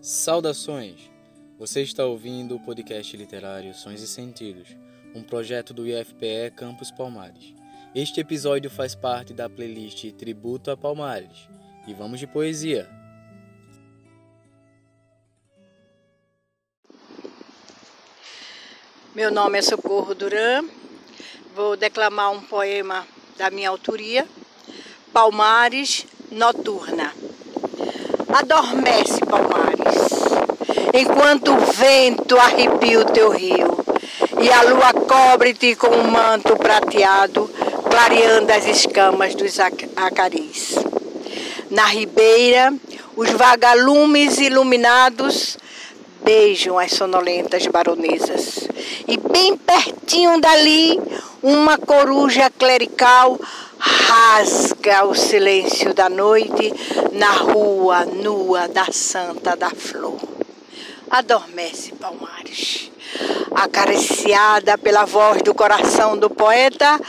Saudações! Você está ouvindo o podcast literário Sons e Sentidos, um projeto do IFPE Campus Palmares. Este episódio faz parte da playlist Tributo a Palmares. E vamos de poesia! Meu nome é Socorro Duran. Vou declamar um poema da minha autoria, Palmares Noturna. Adormece, Palmares, enquanto o vento arrepia o teu rio e a lua cobre-te com um manto prateado, clareando as escamas dos acaris. Na ribeira, os vagalumes iluminados beijam as sonolentas baronesas. E bem pertinho dali, uma coruja clerical rasga o silêncio da noite na rua nua da Santa da Flor. Adormece, Palmares, acariciada pela voz do coração do poeta,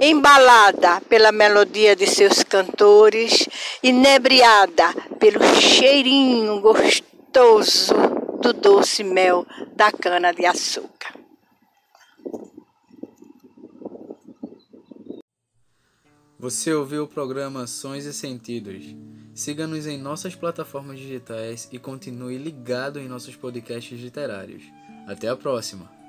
embalada pela melodia de seus cantores, inebriada pelo cheirinho gostoso do doce mel da cana de açúcar. Você ouviu o programa Sons e Sentidos. Siga-nos em nossas plataformas digitais e continue ligado em nossos podcasts literários. Até a próxima!